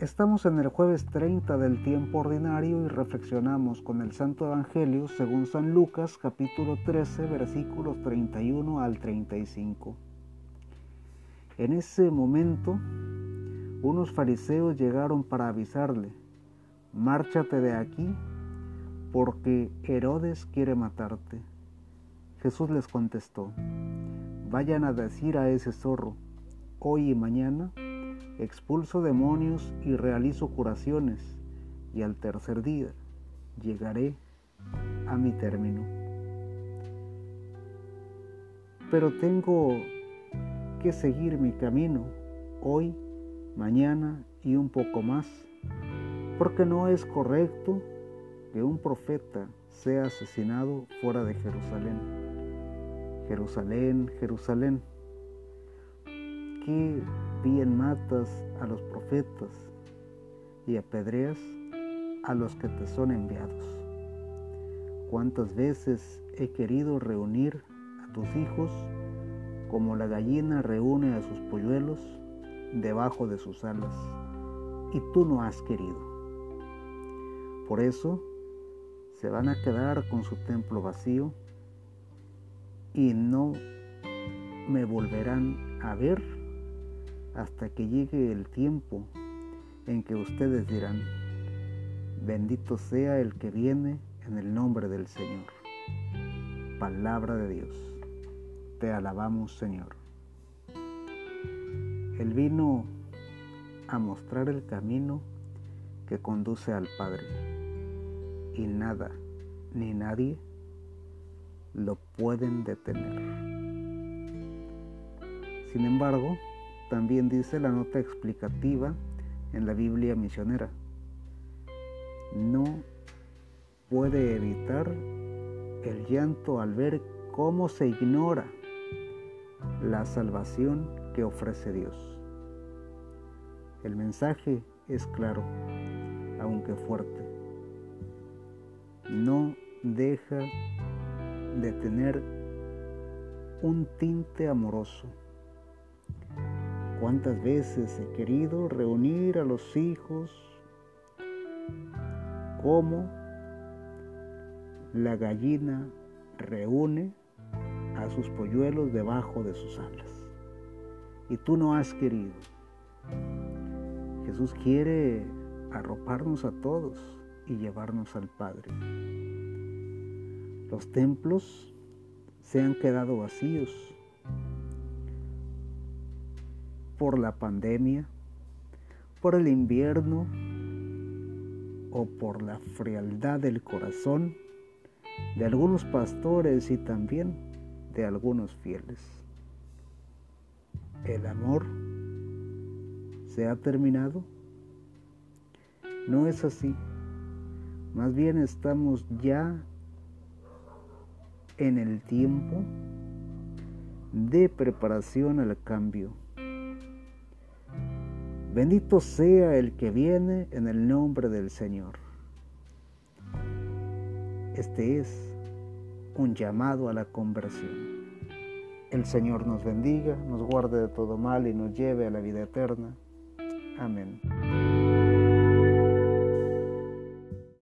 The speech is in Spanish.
Estamos en el jueves 30 del tiempo ordinario y reflexionamos con el Santo Evangelio según San Lucas capítulo 13 versículos 31 al 35. En ese momento, unos fariseos llegaron para avisarle, márchate de aquí porque Herodes quiere matarte. Jesús les contestó, vayan a decir a ese zorro, hoy y mañana expulso demonios y realizo curaciones, y al tercer día llegaré a mi término. Pero tengo que seguir mi camino hoy, mañana y un poco más, porque no es correcto que un profeta sea asesinado fuera de Jerusalén. Jerusalén, Jerusalén, qué bien matas a los profetas y apedreas a los que te son enviados. Cuántas veces he querido reunir a tus hijos como la gallina reúne a sus polluelos debajo de sus alas, y tú no has querido. Por eso se van a quedar con su templo vacío y no me volverán a ver hasta que llegue el tiempo en que ustedes dirán, bendito sea el que viene en el nombre del Señor. Palabra de Dios. Te alabamos Señor. Él vino a mostrar el camino que conduce al Padre y nada ni nadie lo pueden detener. Sin embargo, también dice la nota explicativa en la Biblia misionera. No puede evitar el llanto al ver cómo se ignora la salvación que ofrece Dios. El mensaje es claro, aunque fuerte. No deja de tener un tinte amoroso ¿Cuántas veces he querido reunir a los hijos como la gallina reúne a sus polluelos debajo de sus alas? Y tú no has querido. Jesús quiere arroparnos a todos y llevarnos al Padre. Los templos se han quedado vacíos por la pandemia, por el invierno o por la frialdad del corazón de algunos pastores y también de algunos fieles. El amor se ha terminado. No es así. Más bien estamos ya en el tiempo de preparación al cambio. Bendito sea el que viene en el nombre del Señor. Este es un llamado a la conversión. El Señor nos bendiga, nos guarde de todo mal y nos lleve a la vida eterna. Amén.